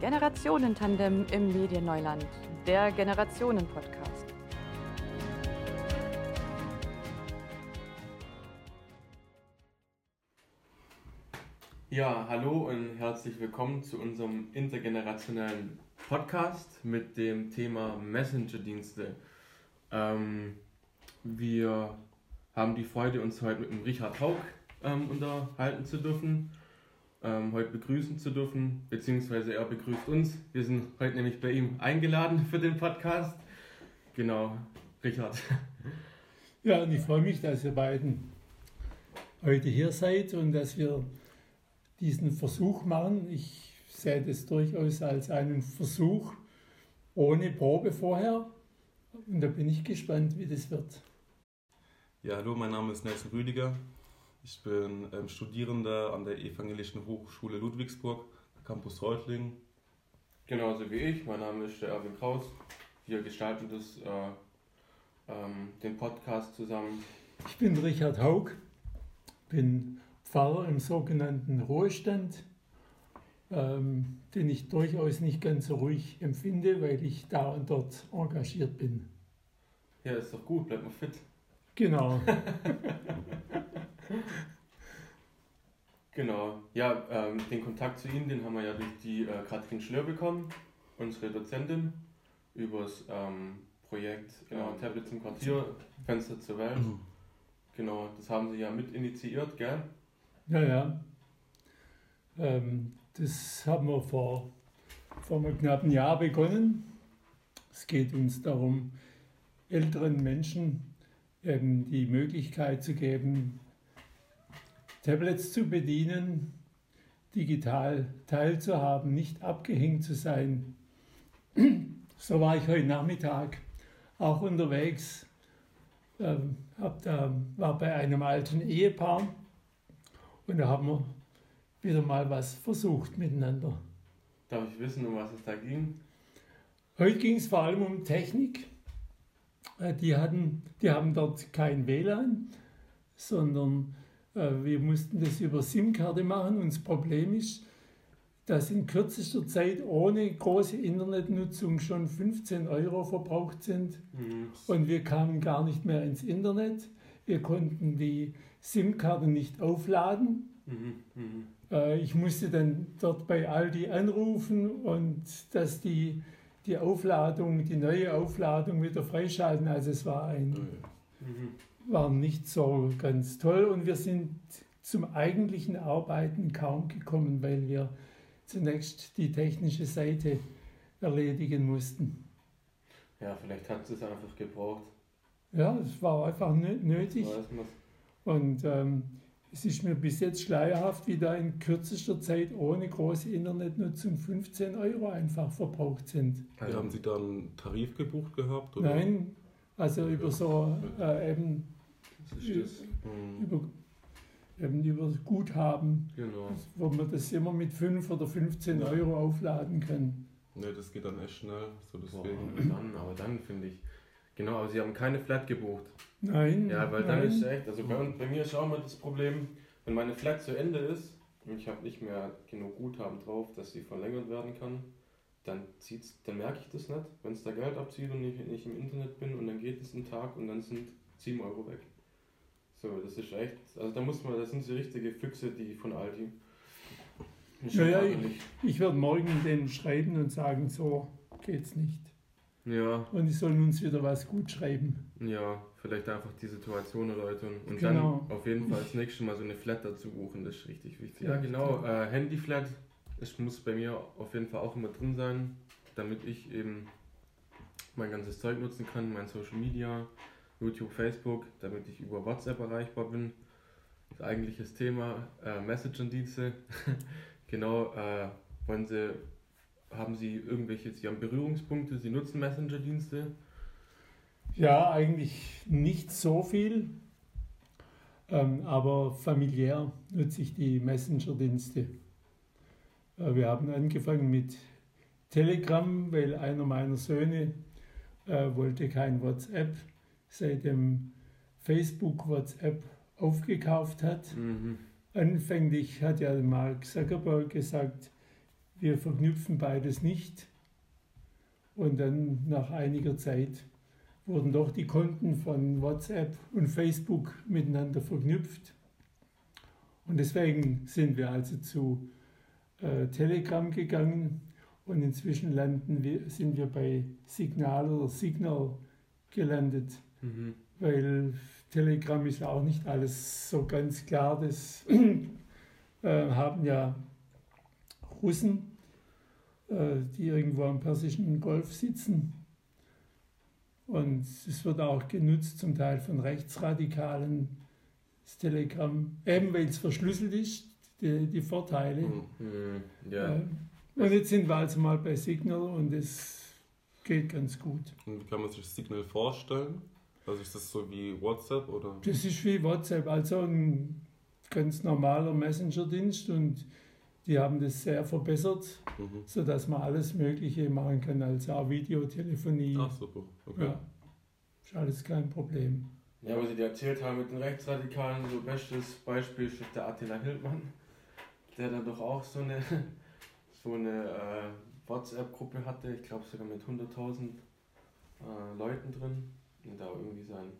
Generationentandem im Medienneuland, der Generationen-Podcast. Ja, hallo und herzlich willkommen zu unserem intergenerationellen Podcast mit dem Thema Messenger-Dienste. Ähm, wir haben die Freude, uns heute mit dem Richard Haug ähm, unterhalten zu dürfen, ähm, heute begrüßen zu dürfen, beziehungsweise er begrüßt uns. Wir sind heute nämlich bei ihm eingeladen für den Podcast. Genau, Richard. Ja, und ich freue mich, dass ihr beiden heute hier seid und dass wir diesen Versuch machen. Ich sehe das durchaus als einen Versuch ohne Probe vorher. Und da bin ich gespannt, wie das wird. Ja, hallo, mein Name ist Nelson Rüdiger. Ich bin ähm, Studierender an der Evangelischen Hochschule Ludwigsburg, Campus Reutlingen. Genauso wie ich, mein Name ist Erwin Kraus. Wir gestalten das, äh, ähm, den Podcast zusammen. Ich bin Richard Haug, bin Pfarrer im sogenannten Ruhestand, ähm, den ich durchaus nicht ganz so ruhig empfinde, weil ich da und dort engagiert bin. Ja, ist doch gut, bleib mal fit. Genau. Genau. Ja, ähm, den Kontakt zu Ihnen, den haben wir ja durch die äh, Katrin Schlör bekommen, unsere Dozentin, übers ähm, Projekt genau, Tablets im Quartier, Fenster zur Welt. Genau, das haben Sie ja mit initiiert, gell? Ja, ja. Ähm, das haben wir vor, vor einem knappen Jahr begonnen. Es geht uns darum, älteren Menschen eben die Möglichkeit zu geben, Tablets zu bedienen, digital teilzuhaben, nicht abgehängt zu sein. So war ich heute Nachmittag auch unterwegs, ähm, hab da, war bei einem alten Ehepaar und da haben wir wieder mal was versucht miteinander. Darf ich wissen, um was es da ging? Heute ging es vor allem um Technik. Äh, Die, hatten, die haben dort kein WLAN, sondern wir mussten das über SIM-Karte machen. Und das Problem ist, dass in kürzester Zeit ohne große Internetnutzung schon 15 Euro verbraucht sind. Mhm. Und wir kamen gar nicht mehr ins Internet. Wir konnten die SIM-Karte nicht aufladen. Mhm. Mhm. Äh, Ich musste dann dort bei Aldi anrufen und dass die, die Aufladung, die neue Aufladung wieder freischalten. Also es war ein, Mhm. war nicht so ganz toll und wir sind zum eigentlichen Arbeiten kaum gekommen, weil wir zunächst die technische Seite erledigen mussten. Ja, vielleicht hat sie es einfach gebraucht. Ja, es war einfach nö- nötig und ähm, es ist mir bis jetzt schleierhaft, wie da in kürzester Zeit ohne große Internetnutzung 15 Euro einfach verbraucht sind. Ja, haben Sie da einen Tarif gebucht gehabt? Oder? Nein, also über so äh, eben, Das ist das. Über, eben über Guthaben, Genau. wo man das immer mit 5 oder 15 Euro aufladen kann. Ne, das geht dann echt schnell. So Boah, deswegen. dann, aber dann finde ich. Genau, aber sie haben keine Flat gebucht. Nein, Ja, weil dann nein. ist echt, also bei, bei mir ist auch immer das Problem, wenn meine Flat zu Ende ist und ich habe nicht mehr genug Guthaben drauf, dass sie verlängert werden kann, dann zieht's, dann merke ich das nicht, wenn es da Geld abzieht und ich nicht im Internet bin und dann geht es einen Tag und dann sind 7 Euro weg. So, das ist echt, also da muss man, das sind so richtige Füchse, die von Aldi. Ja, ja, ärgerlich. Ich werde morgen denen schreiben und sagen, so geht's nicht. ja, Und die sollen uns wieder was gut schreiben. ja, vielleicht einfach die Situation erläutern und Genau. dann auf jeden Fall das nächste Mal so eine Flat dazu buchen, das ist richtig wichtig. Ja, Ja, genau, äh, Handy-Flat, es muss bei mir auf jeden Fall auch immer drin sein, damit ich eben mein ganzes Zeug nutzen kann, mein Social Media, YouTube, Facebook, damit ich über WhatsApp erreichbar bin. Das eigentliches Thema, äh, Messenger-Dienste. genau, äh, wollen Sie, haben Sie irgendwelche, Sie haben Berührungspunkte, Sie nutzen Messenger-Dienste? Ja, eigentlich nicht so viel, ähm, aber familiär nutze ich die Messenger-Dienste. Äh, wir haben angefangen mit Telegram, weil einer meiner Söhne äh, wollte kein WhatsApp, seitdem Facebook WhatsApp aufgekauft hat. Mhm. Anfänglich hat ja Mark Zuckerberg gesagt, wir verknüpfen beides nicht. Und dann nach einiger Zeit wurden doch die Konten von WhatsApp und Facebook miteinander verknüpft. Und deswegen sind wir also zu äh, Telegram gegangen und inzwischen landen wir, sind wir bei Signal oder Signal gelandet, Mhm. weil Telegram ist auch nicht alles so ganz klar. Das äh, haben ja Russen, äh, die irgendwo am Persischen Golf sitzen. Und es wird auch genutzt, zum Teil von Rechtsradikalen, das Telegram, eben weil es verschlüsselt ist, die, die Vorteile. Mhm. Ja. Äh, Und jetzt sind wir also mal bei Signal und es geht ganz gut. Und wie kann man sich Signal vorstellen? Also ist das so wie WhatsApp oder? Das ist wie WhatsApp, also ein ganz normaler Messenger-Dienst und die haben das sehr verbessert, Mhm. sodass man alles Mögliche machen kann, also auch Videotelefonie. Ach super, okay. Ja, ist alles kein Problem. Ja, was Sie dir erzählt haben mit den Rechtsradikalen, so bestes Beispiel ist der Attila Hildmann, der dann doch auch so eine, so eine äh, WhatsApp-Gruppe hatte, ich glaube sogar mit 100.000 äh, Leuten drin und da irgendwie sein,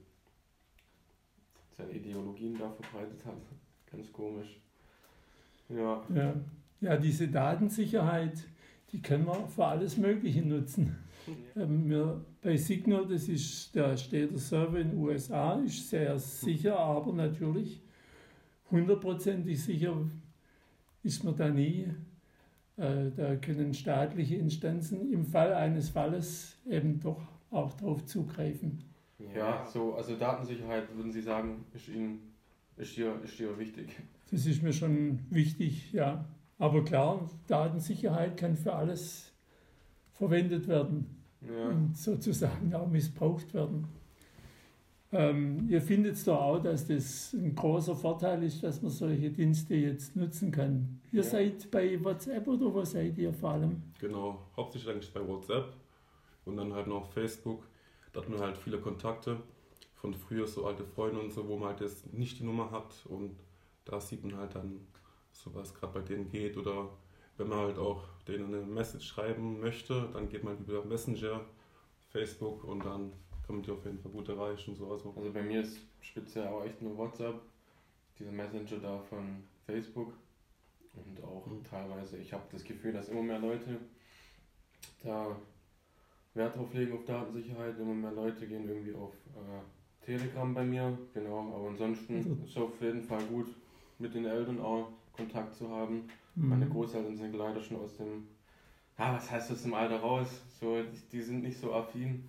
seine Ideologien da verbreitet hat. Ganz komisch. Ja, Ja. ja, diese Datensicherheit, die können wir für alles Mögliche nutzen. Ähm, wir, bei Signal, das ist, da steht der Server in den USA, ist sehr sicher, aber natürlich hundertprozentig sicher ist man da nie. Äh, da können staatliche Instanzen im Fall eines Falles eben doch auch darauf zugreifen. ja so, also Datensicherheit würden Sie sagen, ist Ihnen, ist hier, ist hier wichtig. Das ist mir schon wichtig, ja. Aber klar, Datensicherheit kann für alles verwendet werden. Ja. und sozusagen auch missbraucht werden. Ähm, ihr findet es doch auch, dass das ein großer Vorteil ist, dass man solche Dienste jetzt nutzen kann. Ihr Ja. seid bei WhatsApp oder wo seid ihr vor allem? Genau, hauptsächlich eigentlich bei WhatsApp und dann halt noch Facebook. Da hat man halt viele Kontakte von früher, so alte Freunde und so, wo man halt jetzt nicht die Nummer hat und da sieht man halt dann, so was gerade bei denen geht oder wenn man halt auch denen eine Message schreiben möchte, dann geht man halt über Messenger, Facebook und dann man die auf jeden Fall gut erreichen. So. Also, Also bei mir ist speziell auch echt nur WhatsApp, dieser Messenger da von Facebook und auch Mhm. teilweise, ich habe das Gefühl, dass immer mehr Leute da Wert drauf legen auf Datensicherheit, immer mehr Leute gehen irgendwie auf äh, Telegram bei mir, genau, aber ansonsten Also- ist auf jeden Fall gut mit den Eltern auch Kontakt zu haben. Mhm. Meine Großeltern sind leider schon aus dem, ja, was heißt aus dem Alter raus? So, die, die sind nicht so affin.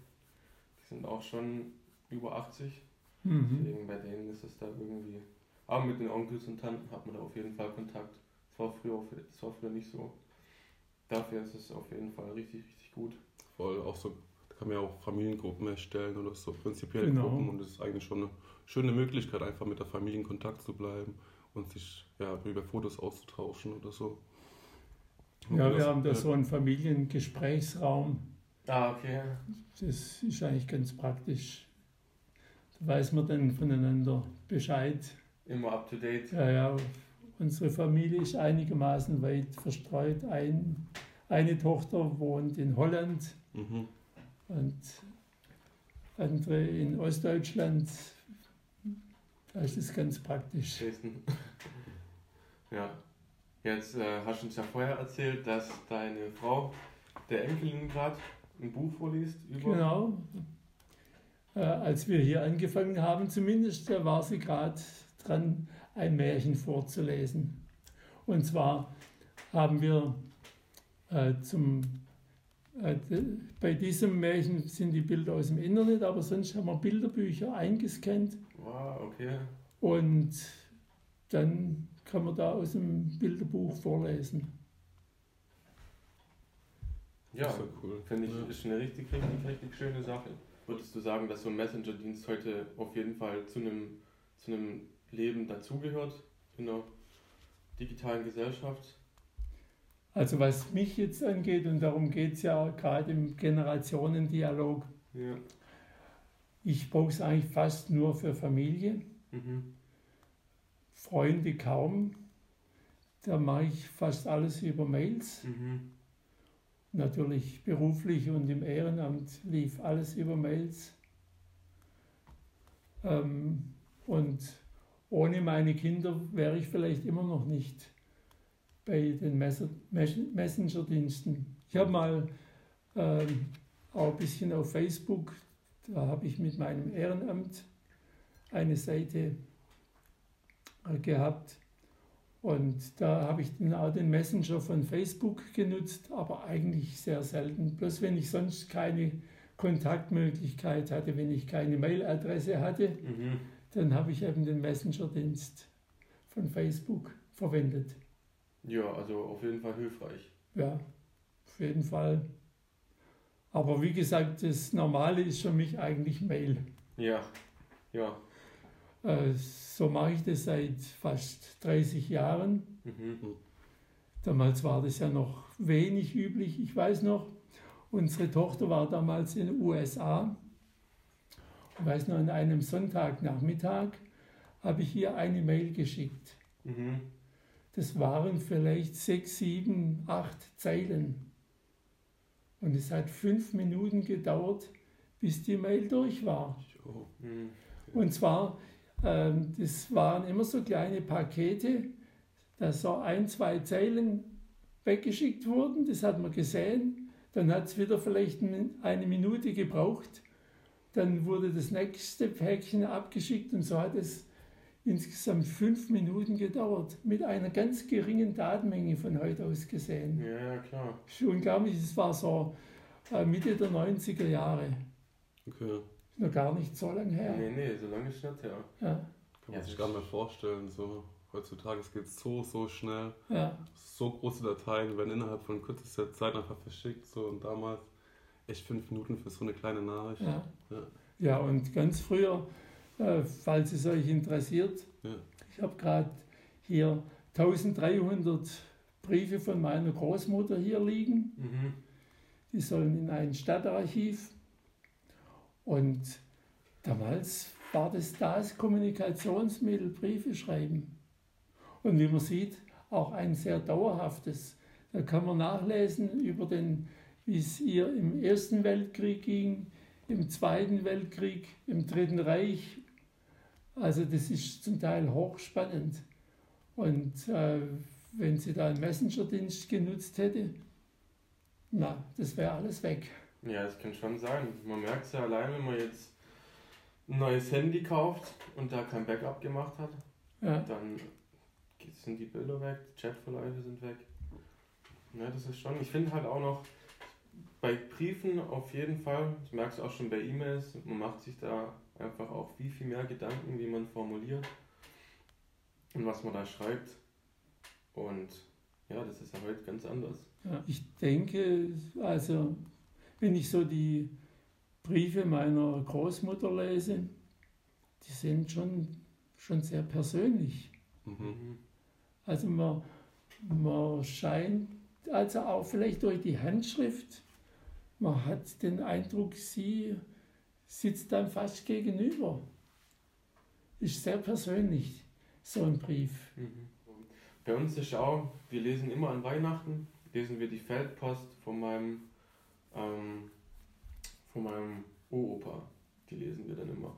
Sind auch schon über 80. Mhm. Deswegen bei denen ist es da irgendwie. Aber mit den Onkels und Tanten hat man da auf jeden Fall Kontakt. Das war früher, das war früher nicht so. Dafür ist es auf jeden Fall richtig, richtig gut. voll auch so, da kann man ja auch Familiengruppen erstellen oder so prinzipiell Genau. Gruppen und das ist eigentlich schon eine schöne Möglichkeit, einfach mit der Familie in Kontakt zu bleiben und sich ja, über Fotos auszutauschen oder so. Und Ja, das- wir haben da so einen Familiengesprächsraum. Ah, okay. Das ist eigentlich ganz praktisch. Da weiß man dann voneinander Bescheid. Immer up to date. Ja, ja, unsere Familie ist einigermaßen weit verstreut. Ein, eine Tochter wohnt in Holland Mhm. und andere in Ostdeutschland. Da ist es ganz praktisch. Dresden. ja. Jetzt äh, hast du uns ja vorher erzählt, dass deine Frau der Enkelin gerade ein Buch vorliest über. Genau. Äh, als wir hier angefangen haben, zumindest, da war sie gerade dran, ein Märchen vorzulesen. Und zwar haben wir äh, zum, äh, bei diesem Märchen sind die Bilder aus dem Internet, aber sonst haben wir Bilderbücher eingescannt Wow, okay. und dann kann man da aus dem Bilderbuch vorlesen. Ja, Das ist ja cool. finde ich, Ja. ist eine richtig, richtig, richtig schöne Sache. Würdest du sagen, dass so ein Messenger-Dienst heute auf jeden Fall zu einem, zu einem Leben dazugehört in einer digitalen Gesellschaft? Also was mich jetzt angeht, und darum geht es ja gerade im Generationendialog, Ja. Ich brauche es eigentlich fast nur für Familie, Mhm. Freunde kaum. da mache ich fast alles über Mails. Mhm. Natürlich beruflich und im Ehrenamt lief alles über Mails. Ähm, und ohne meine Kinder wäre ich vielleicht immer noch nicht bei den Messenger-Diensten. Ich habe mal ähm, auch ein bisschen auf Facebook, da habe ich mit meinem Ehrenamt eine Seite äh, gehabt. Und da habe ich dann auch den Messenger von Facebook genutzt, aber eigentlich sehr selten. Bloß wenn ich sonst keine Kontaktmöglichkeit hatte, wenn ich keine Mailadresse hatte, Mhm. dann habe ich eben den Messenger-Dienst von Facebook verwendet. Ja, also auf jeden Fall hilfreich. Ja, auf jeden Fall. Aber wie gesagt, das Normale ist für mich eigentlich Mail. Ja, ja. Äh, So mache ich das seit fast 30 Jahren. Mhm. Damals war das ja noch wenig üblich. Ich weiß noch, unsere Tochter war damals in den USA. Ich weiß noch, an einem Sonntagnachmittag habe ich ihr eine Mail geschickt. Mhm. Das waren vielleicht sechs, sieben, acht Zeilen. Und es hat fünf Minuten gedauert, bis die Mail durch war. Mhm. Und zwar, das waren immer so kleine Pakete, da so ein, zwei Zeilen weggeschickt wurden, das hat man gesehen. Dann hat es wieder vielleicht ein- eine Minute gebraucht. Dann wurde das nächste Päckchen abgeschickt und so hat es insgesamt fünf Minuten gedauert, mit einer ganz geringen Datenmenge von heute aus gesehen. Ja, klar. Ist unglaublich, es war so äh, Mitte der 90er Jahre, Okay. Noch gar nicht so lange her. Nee, nee, so lange ist nicht her. Ja, Kann man Ja, sich gar nicht mehr vorstellen. So. Heutzutage geht es so, so schnell. ja. So große Dateien werden innerhalb von kürzester Zeit einfach verschickt. So. Und damals echt fünf Minuten für so eine kleine Nachricht. Ja. Ja. ja, und ganz früher, äh, falls es euch interessiert, Ja. ich habe gerade hier 1300 Briefe von meiner Großmutter hier liegen. Mhm. Die sollen in ein Stadtarchiv. Und damals war das das Kommunikationsmittel, Briefe schreiben. Und wie man sieht, auch ein sehr dauerhaftes. Da kann man nachlesen über den, wie es ihr im Ersten Weltkrieg ging, im Zweiten Weltkrieg, im Dritten Reich. Also das ist zum Teil hochspannend. Und äh, wenn sie da einen Messenger-Dienst genutzt hätte, na, das wäre alles weg. Ja, das kann schon sein. Man merkt es ja allein, wenn man jetzt ein neues Handy kauft und da kein Backup gemacht hat, Ja, dann sind die Bilder weg, die Chatverläufe sind weg. Ja, das ist schon. Ich finde halt auch noch bei Briefen auf jeden Fall, das merkst du auch schon bei E-Mails, man macht sich da einfach auch viel, viel mehr Gedanken, wie man formuliert und was man da schreibt. Und ja, das ist ja heute ganz anders. ja. Ich denke, also wenn ich so die Briefe meiner Großmutter lese, die sind schon, schon sehr persönlich. Mhm. Also man, man scheint, also auch vielleicht durch die Handschrift, man hat den Eindruck, sie sitzt dann fast gegenüber. Ist sehr persönlich, so ein Brief. Mhm. Bei uns ist auch, wir lesen immer an Weihnachten, lesen wir die Feldpost von meinem, ähm, von meinem Uropa. Die lesen wir dann immer.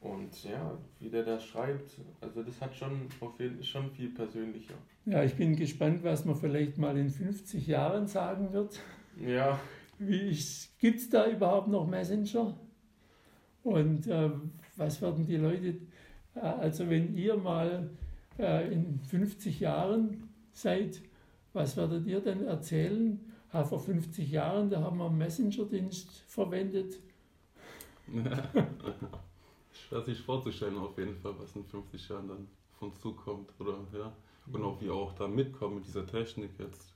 Und ja, wie der das schreibt, also das hat schon auf jeden schon viel persönlicher. Ja, ich bin gespannt, was man vielleicht mal in 50 Jahren sagen wird. Ja, gibt es da überhaupt noch Messenger? Und äh, was werden die Leute, äh, also wenn ihr mal äh, in 50 Jahren seid, was werdet ihr dann erzählen? Ha, vor 50 Jahren, da haben wir einen Messenger-Dienst verwendet. Schwer sich vorzustellen auf jeden Fall, was in 50 Jahren dann von uns zukommt. Oder, ja. Und auch wie auch da mitkommen mit dieser Technik jetzt.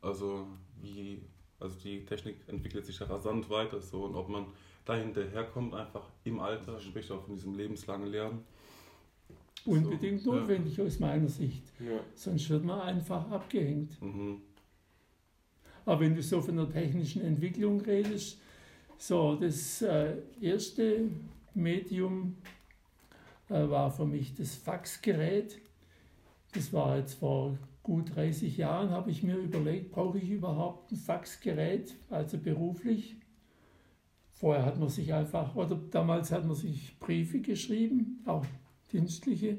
Also wie, also die Technik entwickelt sich ja rasant weiter so und ob man da hinterherkommt, einfach im Alter, sprich auch von diesem lebenslangen Lernen. Unbedingt So, ja. notwendig aus meiner Sicht. ja. Sonst wird man einfach abgehängt. Mhm. Aber wenn du so von der technischen Entwicklung redest, so das äh, erste Medium äh, war für mich das Faxgerät. Das war jetzt vor gut 30 Jahren habe ich mir überlegt, brauche ich überhaupt ein Faxgerät, also beruflich. Vorher hat man sich einfach, oder damals hat man sich Briefe geschrieben, auch dienstliche.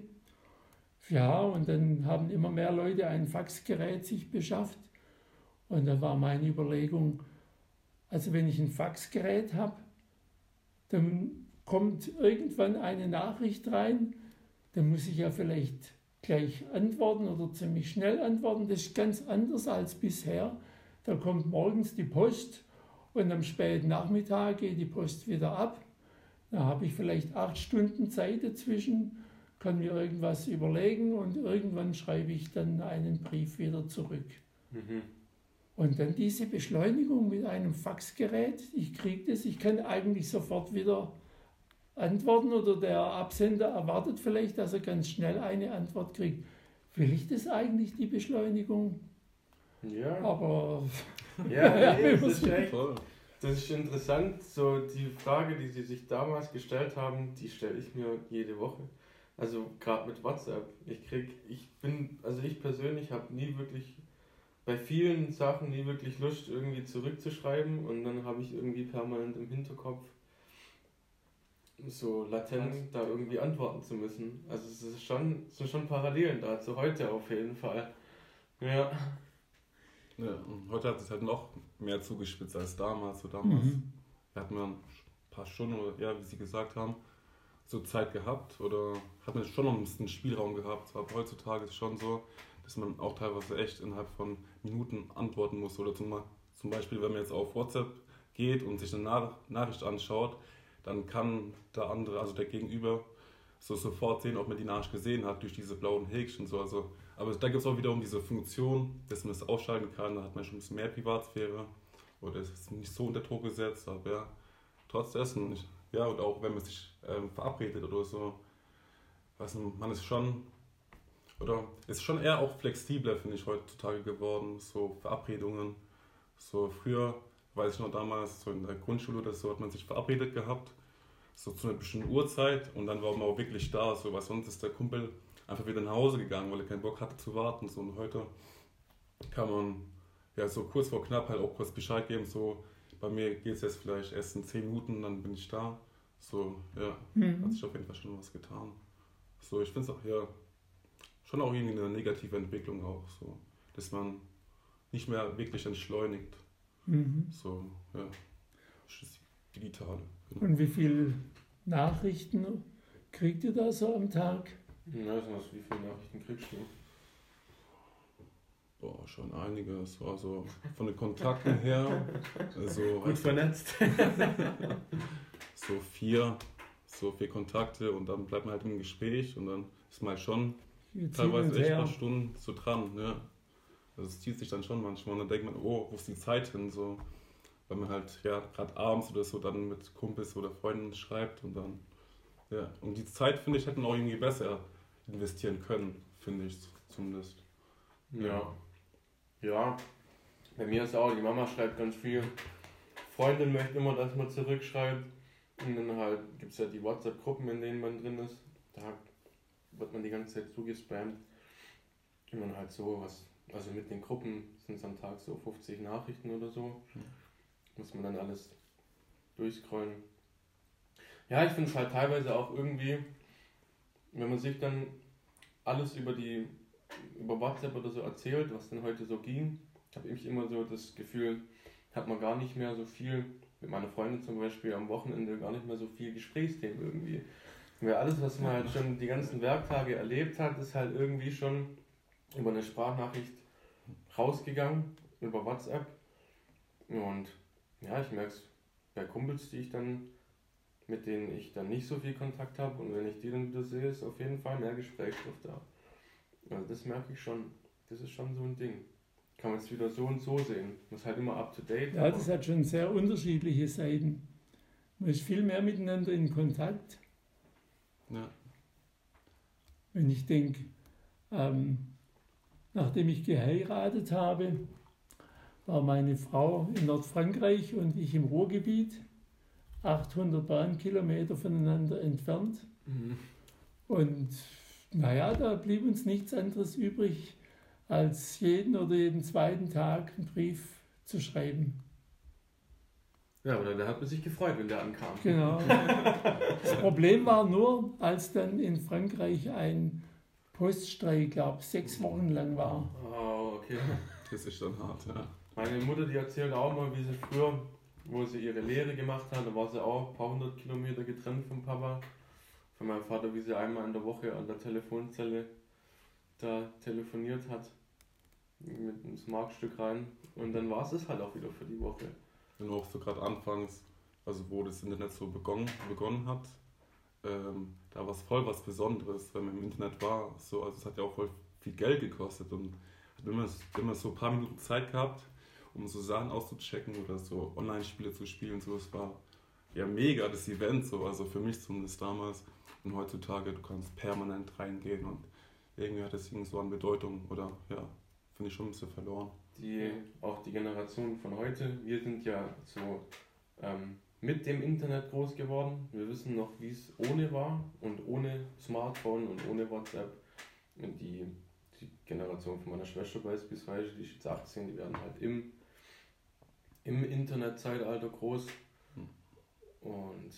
Ja, und dann haben immer mehr Leute ein Faxgerät sich beschafft. Und da war meine Überlegung, also wenn ich ein Faxgerät habe, dann kommt irgendwann eine Nachricht rein, dann muss ich ja vielleicht gleich antworten oder ziemlich schnell antworten. Das ist ganz anders als bisher. Da kommt morgens die Post und am späten Nachmittag geht die Post wieder ab. Da habe ich vielleicht acht Stunden Zeit dazwischen, kann mir irgendwas überlegen und irgendwann schreibe ich dann einen Brief wieder zurück. Mhm. Und dann diese Beschleunigung mit einem Faxgerät, ich kriege das, ich kann eigentlich sofort wieder antworten oder der Absender erwartet vielleicht, dass er ganz schnell eine Antwort kriegt. Will ich das eigentlich, die Beschleunigung? Ja. Aber. Ja, ja nee, das, ist echt, das ist interessant. So die Frage, die Sie sich damals gestellt haben, die stelle ich mir jede Woche. Also gerade mit WhatsApp. Ich krieg, ich bin, also ich persönlich habe nie wirklich bei vielen Sachen nie wirklich Lust, irgendwie zurückzuschreiben und dann habe ich irgendwie permanent im Hinterkopf so latent da irgendwie antworten zu müssen. Also es ist schon, es sind schon Parallelen da zu heute auf jeden Fall. Ja. Ja, und heute hat es halt noch mehr zugespitzt als damals. So damals mhm. hat man ein paar Stunden oder ja, wie Sie gesagt haben, so Zeit gehabt oder hat man schon noch ein bisschen Spielraum gehabt. Aber heutzutage ist es schon so, dass man auch teilweise echt innerhalb von Minuten antworten muss. Oder zum, zum Beispiel, wenn man jetzt auf WhatsApp geht und sich eine Nach Nachricht anschaut, dann kann der andere, also der Gegenüber, so sofort sehen, ob man die Nachricht gesehen hat durch diese blauen Häkchen. So. Also, aber da gibt es auch wiederum diese Funktion, dass man das ausschalten kann. Da hat man schon ein bisschen mehr Privatsphäre oder es ist nicht so unter Druck gesetzt. Aber ja, trotz dessen, ja, und auch wenn man sich ähm, verabredet oder so, nicht, man ist schon, oder ist schon eher auch flexibler, finde ich, heutzutage geworden. So Verabredungen. So früher weiß ich noch damals, so in der Grundschule oder so, hat man sich verabredet gehabt, so zu einer bestimmten Uhrzeit und dann war man auch wirklich da, so, weil sonst ist der Kumpel einfach wieder nach Hause gegangen, weil er keinen Bock hatte zu warten. So. Und heute kann man ja so kurz vor knapp halt auch kurz Bescheid geben, so bei mir geht es jetzt vielleicht erst in 10 Minuten, dann bin ich da. So, ja, mhm. hat sich auf jeden Fall schon was getan. So, ich finde es auch, ja, schon auch irgendwie eine negative Entwicklung auch, so, dass man nicht mehr wirklich entschleunigt. Mhm. So, ja. Digitale. Genau. Und wie viele Nachrichten kriegt ihr da so am Tag? Ja, was, wie viele Nachrichten kriegst du? Boah, schon einiges. Also von den Kontakten her. Also, Gut vernetzt. so vier, so vier Kontakte und dann bleibt man halt im Gespräch und dann ist man halt schon teilweise echt ein paar Stunden so dran. Ja. Also es zieht sich dann schon manchmal und dann denkt man, oh, wo ist die Zeit hin? So, weil man halt ja gerade abends oder so dann mit Kumpels oder Freunden schreibt und dann ja und die Zeit finde ich hätten auch irgendwie besser investieren können, finde ich zumindest. Ja. Ja. Bei mir ist auch, die Mama schreibt ganz viel. Freundin möchte immer, dass man zurückschreibt. Und dann halt gibt es ja die WhatsApp-Gruppen, in denen man drin ist. Da wird man die ganze Zeit zugespammt. Und man halt so was also mit den Gruppen sind es am Tag so 50 Nachrichten oder so. Mhm. Muss man dann alles durchscrollen. Ja, ich finde es halt teilweise auch irgendwie, wenn man sich dann alles über die über WhatsApp oder so erzählt, was denn heute so ging, habe ich immer so das Gefühl, hat man gar nicht mehr so viel, mit meiner Freundin zum Beispiel am Wochenende gar nicht mehr so viel Gesprächsthemen irgendwie. Weil alles, was man halt schon die ganzen Werktage erlebt hat, ist halt irgendwie schon über eine Sprachnachricht rausgegangen, über WhatsApp. Und ja, ich merke es bei Kumpels, die ich dann, mit denen ich dann nicht so viel Kontakt habe. Und wenn ich die dann wieder sehe, ist auf jeden Fall mehr Gesprächsstoff da. Also das merke ich schon. Das ist schon so ein Ding. Kann man es wieder so und so sehen. Muss halt immer up to date. Ja, das hat schon sehr unterschiedliche Seiten. Man ist viel mehr miteinander in Kontakt. Ja. Wenn ich denke, ähm, Nachdem ich geheiratet habe, war meine Frau in Nordfrankreich und ich im Ruhrgebiet, 800 Bahnkilometer voneinander entfernt. Mhm. Und naja, da blieb uns nichts anderes übrig, als jeden oder jeden zweiten Tag einen Brief zu schreiben. Ja, oder der hat man sich gefreut, wenn der ankam. Genau. Das Problem war nur, als dann in Frankreich ein Poststreik, glaube sechs Wochen lang war. Oh, okay. Das ist dann hart, ja. Meine Mutter, die erzählt auch mal, wie sie früher, wo sie ihre Lehre gemacht hat, da war sie auch ein paar hundert Kilometer getrennt vom Papa. Von meinem Vater, wie sie einmal in der Woche an der Telefonzelle da telefoniert hat. Mit einem Markstück rein. Und dann war es es halt auch wieder für die Woche. Und auch so gerade anfangs, also wo das Internet so begonnen, begonnen hat, ähm, da war es voll was Besonderes, wenn man im Internet war. So, also es hat ja auch voll viel Geld gekostet und hat immer, immer so ein paar Minuten Zeit gehabt, um so Sachen auszuchecken oder so Online-Spiele zu spielen. So, es war ja mega das Event, so, also für mich zumindest damals. Und heutzutage, du kannst permanent reingehen und irgendwie hat das irgendwie so an Bedeutung oder ja, finde ich schon ein bisschen verloren. Die, auch die Generation von heute, wir sind ja so ähm, mit dem Internet groß geworden. Wir wissen noch, wie es ohne war und ohne Smartphone und ohne WhatsApp. Und die, die Generation von meiner Schwester beispielsweise, die ist jetzt 18, die werden halt im, im Internetzeitalter groß. Hm. Und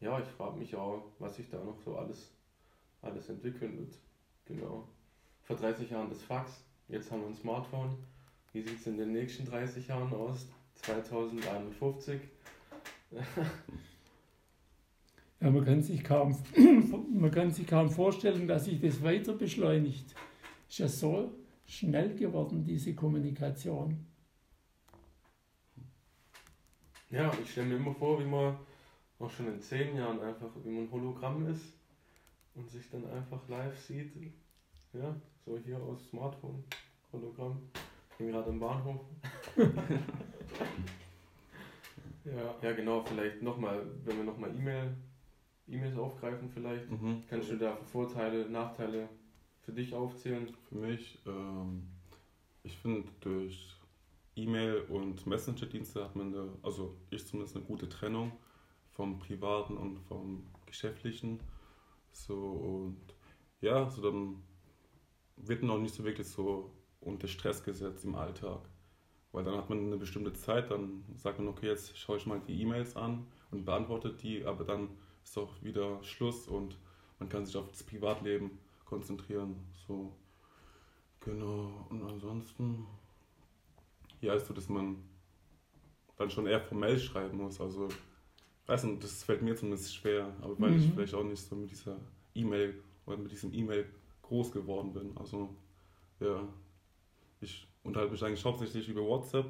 ja, ich frage mich auch, was sich da noch so alles, alles entwickeln wird. Genau. Vor 30 Jahren das Fax, jetzt haben wir ein Smartphone. Wie sieht es in den nächsten 30 Jahren aus? 2051. Ja, man, kann sich kaum, man kann sich kaum vorstellen, dass sich das weiter beschleunigt. Ist ja so schnell geworden, diese Kommunikation. Ja, ich stelle mir immer vor, wie man auch schon in 10 Jahren einfach, wie man ein Hologramm ist und sich dann einfach live sieht. Ja, so hier aus Smartphone, Hologramm. Ich bin gerade im Bahnhof. ja, ja, genau, vielleicht nochmal, wenn wir nochmal E-Mail, E-Mails aufgreifen vielleicht, Mhm. kannst du da Vorteile, Nachteile für dich aufzählen? Für mich, ähm, ich finde, durch E-Mail und Messenger-Dienste hat man, eine, also ich zumindest eine gute Trennung vom Privaten und vom Geschäftlichen. So und ja, so dann wird man auch nicht so wirklich so unter Stress gesetzt im Alltag. Weil dann hat man eine bestimmte Zeit, dann sagt man, okay, jetzt schaue ich mal die E-Mails an und beantwortet die, aber dann ist auch wieder Schluss und man kann sich auf das Privatleben konzentrieren. So, genau. Und ansonsten, ja, ist so, dass man dann schon eher formell schreiben muss. Also, ich weiß nicht, das fällt mir zumindest schwer, aber weil ich Mhm. vielleicht auch nicht so mit dieser E-Mail oder mit diesem E-Mail groß geworden bin. Also, ja, ich unterhalte mich eigentlich hauptsächlich über WhatsApp.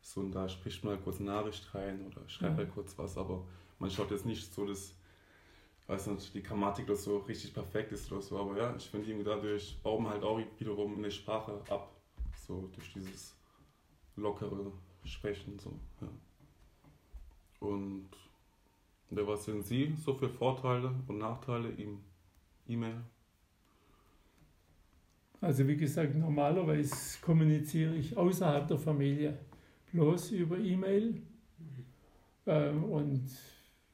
So, und da spricht man halt kurz eine Nachricht rein oder schreibt Ja. halt kurz was, aber man schaut jetzt nicht so, dass weiß nicht, die Grammatik das so richtig perfekt ist oder so, aber ja, ich finde irgendwie dadurch baut man halt auch wiederum eine Sprache ab, so durch dieses lockere Sprechen, so, ja. Und ja, was sind Sie so für Vorteile und Nachteile im E-Mail? Also wie gesagt, normalerweise kommuniziere ich außerhalb der Familie bloß über E-Mail. Ähm, und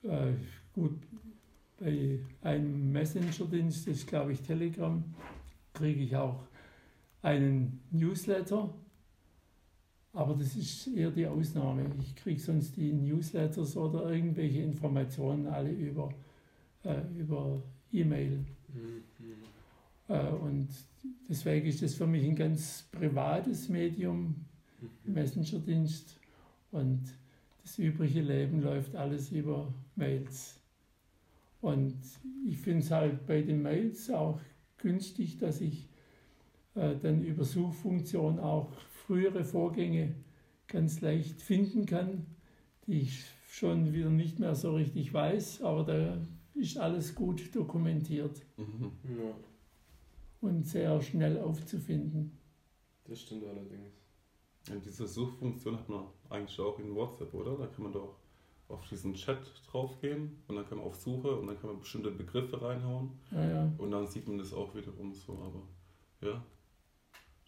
äh, gut, bei einem Messenger-Dienst, das ist glaube ich Telegram, kriege ich auch einen Newsletter. Aber das ist eher die Ausnahme. Ich kriege sonst die Newsletters oder irgendwelche Informationen alle über, äh, über E-Mail. Äh, und deswegen ist das für mich ein ganz privates Medium, Messenger-Dienst. Und das übrige Leben läuft alles über Mails. Und ich finde es halt bei den Mails auch günstig, dass ich äh, dann über Suchfunktion auch frühere Vorgänge ganz leicht finden kann, die ich schon wieder nicht mehr so richtig weiß, aber da ist alles gut dokumentiert Mhm. Ja, und sehr schnell aufzufinden. das stimmt allerdings. Ja, diese Suchfunktion hat man eigentlich auch in WhatsApp, oder? Da kann man doch auf diesen Chat draufgehen und dann kann man auf Suche und dann kann man bestimmte Begriffe reinhauen Ja, ja. und dann sieht man das auch wiederum so, aber ja,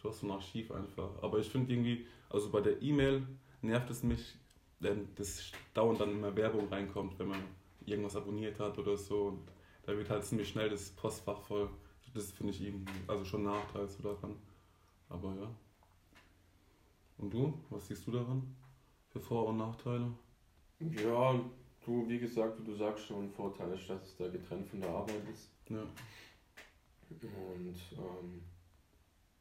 du hast so ein Archiv einfach. Aber ich finde irgendwie, also bei der E-Mail nervt es mich, denn das dauernd dann immer Werbung reinkommt, wenn man irgendwas abonniert hat oder so und da wird halt ziemlich schnell das Postfach voll. Das finde ich irgendwie, also schon Nachteil so daran. Aber ja. Und du? Was siehst du daran? Für Vor- und Nachteile? Ja, du, wie gesagt, du sagst schon, Vorteil ist, dass es da getrennt von der Arbeit ist. Ja. Und ähm,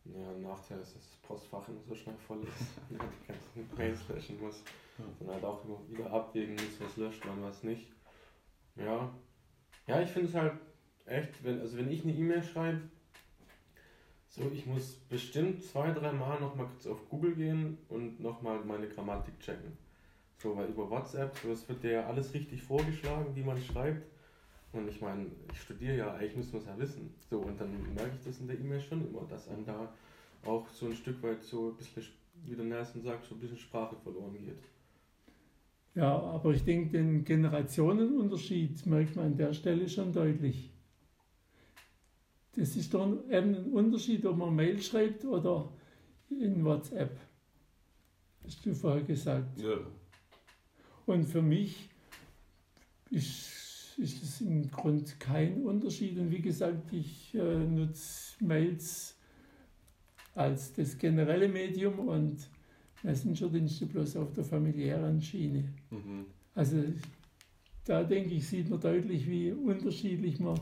ja, ein Nachteil ist, dass das Postfach immer so schnell voll ist. und man die ganzen Mails löschen muss. Ja. Dann halt auch immer wieder abwägen muss, was löscht man, was nicht. Ja. Ja, ich finde es halt echt, wenn, also wenn ich eine E-Mail schreibe, so, ich muss bestimmt zwei, drei Mal nochmal kurz auf Google gehen und nochmal meine Grammatik checken. So, weil über WhatsApp, so, das wird dir ja alles richtig vorgeschlagen, wie man schreibt. Und ich meine, ich studiere ja, eigentlich muss man es ja wissen. So, und dann merke ich das in der E-Mail schon immer, dass einem da auch so ein Stück weit so ein bisschen, wie der Nelson sagt, so ein bisschen Sprache verloren geht. Ja, aber ich denke, den Generationenunterschied merkt man an der Stelle schon deutlich. Das ist doch eben ein Unterschied, ob man Mail schreibt oder in WhatsApp. Hast du vorher gesagt. Ja. Und für mich ist, ist es im Grunde kein Unterschied. Und wie gesagt, ich äh, nutze Mails als das generelle Medium und Messenger-Dienste bloß auf der familiären Schiene. Mhm. Also da denke ich, sieht man deutlich, wie unterschiedlich man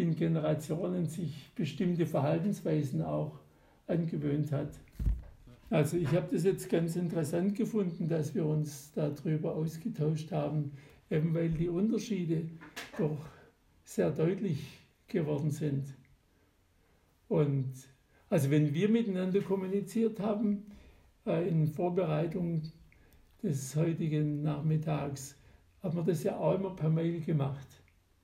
in Generationen sich bestimmte Verhaltensweisen auch angewöhnt hat. Also ich habe das jetzt ganz interessant gefunden, dass wir uns darüber ausgetauscht haben, eben weil die Unterschiede doch sehr deutlich geworden sind. Und also wenn wir miteinander kommuniziert haben, äh, in Vorbereitung des heutigen Nachmittags, haben wir das ja auch immer per Mail gemacht.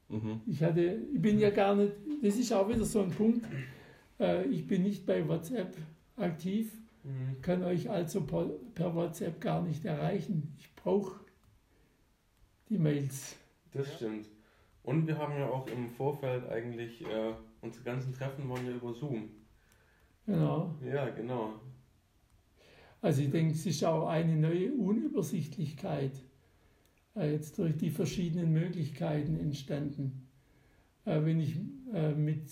Mhm. Ich, hatte, ich bin ja gar nicht, das ist auch wieder so ein Punkt, äh, ich bin nicht bei WhatsApp aktiv, kann euch also per, per WhatsApp gar nicht erreichen. Ich brauche die Mails. Das stimmt. Und wir haben ja auch im Vorfeld eigentlich, äh, unsere ganzen Treffen waren ja über Zoom. Genau. Ja, genau. Also ich denke, es ist auch eine neue Unübersichtlichkeit jetzt durch die verschiedenen Möglichkeiten entstanden. Äh, wenn ich äh, mit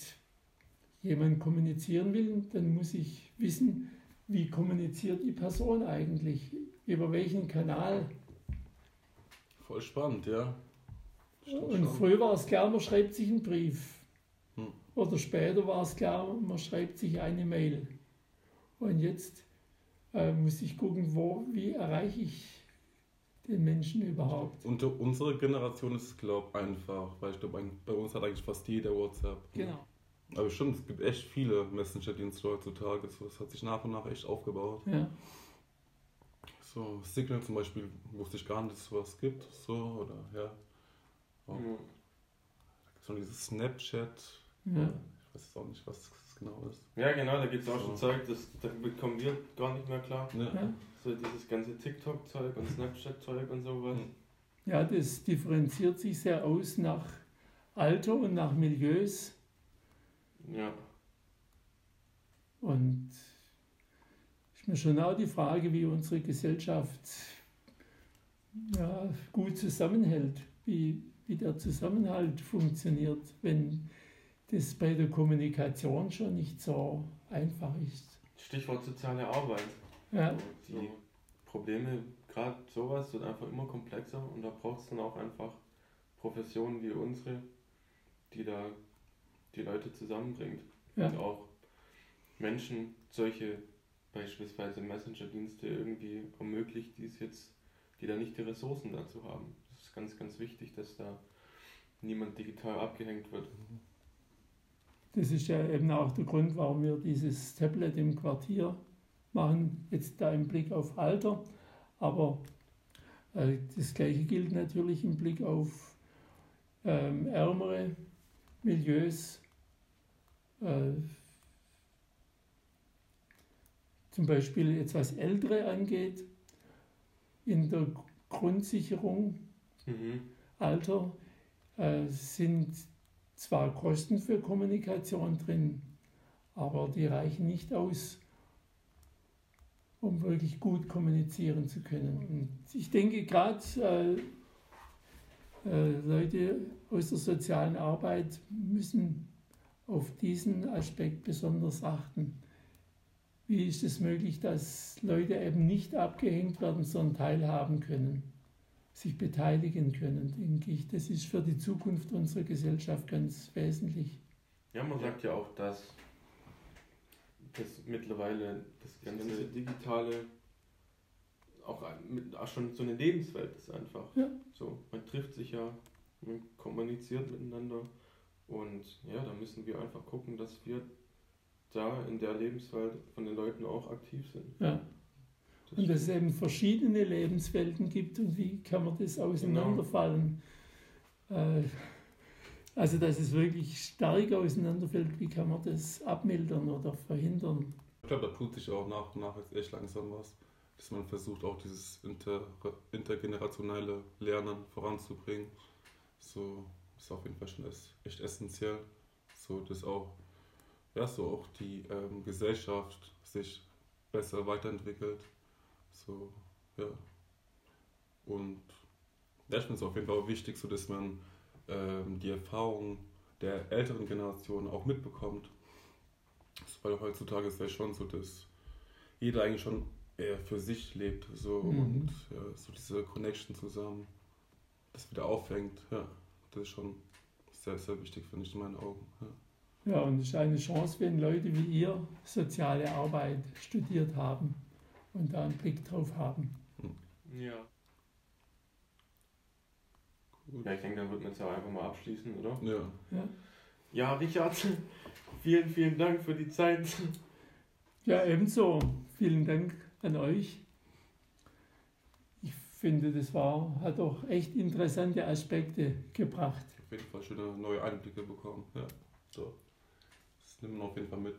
jemandem kommunizieren will, dann muss ich wissen, wie kommuniziert die Person eigentlich, über welchen Kanal. Voll spannend, ja. Stimmt Und früher war es klar, man schreibt sich einen Brief. Hm. Oder später war es klar, man schreibt sich eine Mail. Und jetzt äh, muss ich gucken, wo, wie erreiche ich den Menschen überhaupt. Unter unserer Generation ist es, glaube ich, einfach, weil ich glaube, bei uns hat eigentlich fast jeder WhatsApp. Genau. Aber stimmt, es gibt echt viele Messenger-Dienste heutzutage. So, es hat sich nach und nach echt aufgebaut. Ja. So, Signal zum Beispiel wusste ich gar nicht, dass es sowas gibt. So, oder ja. Auch. Ja. So dieses Snapchat. Ja. Ich weiß jetzt auch nicht, was das genau ist. Ja, genau, da gibt es auch schon So. Zeug, das, da bekommen wir gar nicht mehr klar. Ne? Ja. So dieses ganze TikTok-Zeug und Snapchat-Zeug und sowas. Hm. ja, das differenziert sich sehr aus nach Alter und nach Milieus. Ja. Und ist mir schon auch die Frage, wie unsere Gesellschaft ja, gut zusammenhält, wie, wie der Zusammenhalt funktioniert, wenn das bei der Kommunikation schon nicht so einfach ist. Stichwort soziale Arbeit. Ja, Die Probleme, gerade sowas, wird einfach immer komplexer und da braucht es dann auch einfach Professionen wie unsere, die da die Leute zusammenbringt. Ja. Und auch Menschen solche beispielsweise Messenger-Dienste irgendwie ermöglicht, die es jetzt, die da nicht die Ressourcen dazu haben. Das ist ganz, ganz wichtig, dass da niemand digital abgehängt wird. das ist ja eben auch der Grund, warum wir dieses Tablet im Quartier machen, jetzt da im Blick auf Alter. Aber äh, das Gleiche gilt natürlich im Blick auf ähm, ärmere Milieus. Äh, zum Beispiel jetzt was Ältere angeht, in der Grundsicherung Mhm. Alter äh, sind zwar Kosten für Kommunikation drin, aber die reichen nicht aus, um wirklich gut kommunizieren zu können. Und ich denke gerade äh, äh, Leute aus der sozialen Arbeit müssen auf diesen Aspekt besonders achten. wie ist es möglich, dass Leute eben nicht abgehängt werden, sondern teilhaben können, sich beteiligen können, denke ich. Das ist für die Zukunft unserer Gesellschaft ganz wesentlich. Ja, man sagt ja auch, dass das mittlerweile das ganze digitale auch, mit, auch schon so eine Lebenswelt ist einfach. Ja. So, man trifft sich ja, man kommuniziert miteinander und ja, da müssen wir einfach gucken, dass wir da in der Lebenswelt von den Leuten auch aktiv sind. Ja. Das und dass es eben verschiedene Lebenswelten gibt und wie kann man das auseinanderfallen. Genau. Äh, also dass es wirklich stark auseinanderfällt, wie kann man das abmildern oder verhindern? Ich glaube, da tut sich auch nach und nach echt langsam was, dass man versucht auch dieses inter, intergenerationelle Lernen voranzubringen. So ist auf jeden Fall schon echt essentiell, so dass auch, ja, so auch die ähm, Gesellschaft sich besser weiterentwickelt. So, ja. Und ja, ich finde es auf jeden Fall auch wichtig, so dass man ähm, die Erfahrung der älteren Generation auch mitbekommt. Weil heutzutage ist ja schon so, dass jeder eigentlich schon eher für sich lebt so, mhm. und ja, so diese Connection zusammen, das wieder auffängt. Ja, das ist schon sehr, sehr wichtig, finde ich in meinen Augen. Ja. ja, und es ist eine Chance, wenn Leute wie ihr soziale Arbeit studiert haben und da einen Blick drauf haben. Ja. Ja, ich denke, dann wird man es ja einfach mal abschließen, oder? Ja. Ja, ja Richard, vielen, vielen Dank für die Zeit. Ja, ebenso. Vielen Dank an euch. Ich finde, das war, hat auch echt interessante Aspekte gebracht. Auf jeden Fall schöne neue Einblicke bekommen. Ja, so. Das nehmen wir auf jeden Fall mit.